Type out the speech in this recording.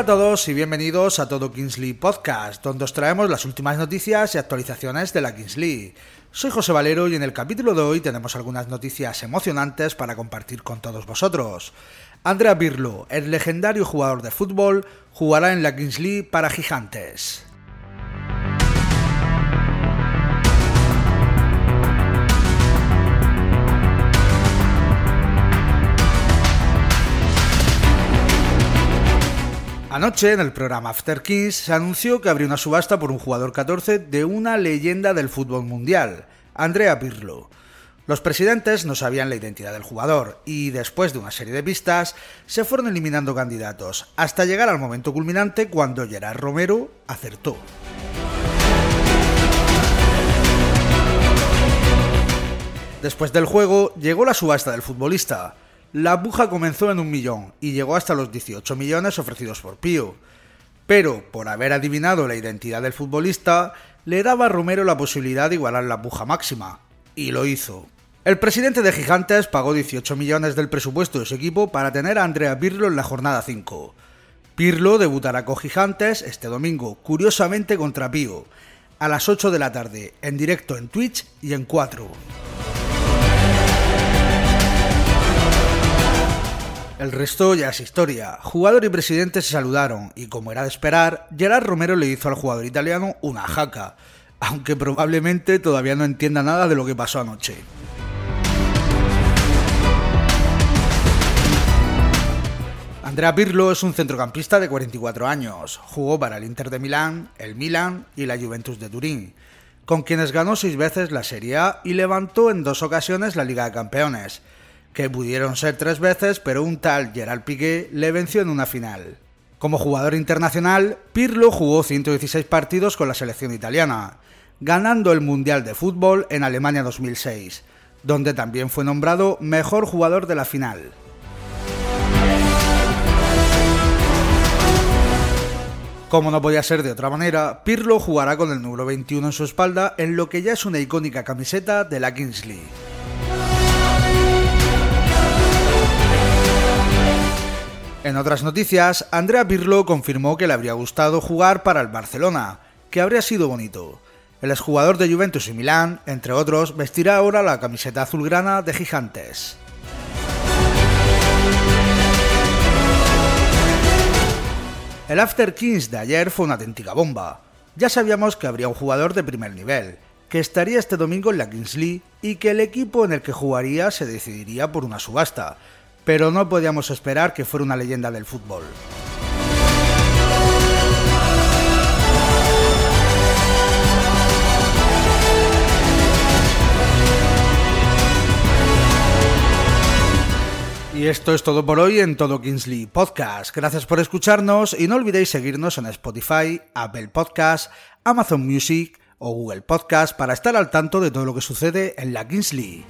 Hola a todos y bienvenidos a Todo Kingsley Podcast, donde os traemos las últimas noticias y actualizaciones de la Kingsley. Soy José Valero y en el capítulo de hoy tenemos algunas noticias emocionantes para compartir con todos vosotros. Andrea Birlo, el legendario jugador de fútbol, jugará en la Kingsley para Gigantes. Anoche, en el programa After Kings, se anunció que habría una subasta por un jugador 14 de una leyenda del fútbol mundial, Andrea Pirlo. Los presidentes no sabían la identidad del jugador y, después de una serie de pistas, se fueron eliminando candidatos, hasta llegar al momento culminante cuando Gerard Romero acertó. Después del juego, llegó la subasta del futbolista. La puja comenzó en un millón y llegó hasta los 18 millones ofrecidos por Pío. Pero, por haber adivinado la identidad del futbolista, le daba a Romero la posibilidad de igualar la puja máxima. Y lo hizo. El presidente de Gigantes pagó 18 millones del presupuesto de su equipo para tener a Andrea Pirlo en la jornada 5. Pirlo debutará con Gigantes este domingo, curiosamente contra Pío, a las 8 de la tarde, en directo en Twitch y en 4. El resto ya es historia. Jugador y presidente se saludaron y como era de esperar, Gerard Romero le hizo al jugador italiano una jaca, aunque probablemente todavía no entienda nada de lo que pasó anoche. Andrea Pirlo es un centrocampista de 44 años. Jugó para el Inter de Milán, el Milan y la Juventus de Turín, con quienes ganó seis veces la Serie A y levantó en dos ocasiones la Liga de Campeones que pudieron ser tres veces, pero un tal Gerard Piqué le venció en una final. Como jugador internacional, Pirlo jugó 116 partidos con la selección italiana, ganando el Mundial de Fútbol en Alemania 2006, donde también fue nombrado mejor jugador de la final. Como no podía ser de otra manera, Pirlo jugará con el número 21 en su espalda en lo que ya es una icónica camiseta de la Kingsley. En otras noticias, Andrea Pirlo confirmó que le habría gustado jugar para el Barcelona, que habría sido bonito. El exjugador de Juventus y Milán, entre otros, vestirá ahora la camiseta azulgrana de Gigantes. El After Kings de ayer fue una auténtica bomba. Ya sabíamos que habría un jugador de primer nivel, que estaría este domingo en la Kings League y que el equipo en el que jugaría se decidiría por una subasta, pero no podíamos esperar que fuera una leyenda del fútbol. Y esto es todo por hoy en Todo Kingsley Podcast. Gracias por escucharnos y no olvidéis seguirnos en Spotify, Apple Podcast, Amazon Music o Google Podcast para estar al tanto de todo lo que sucede en la Kingsley.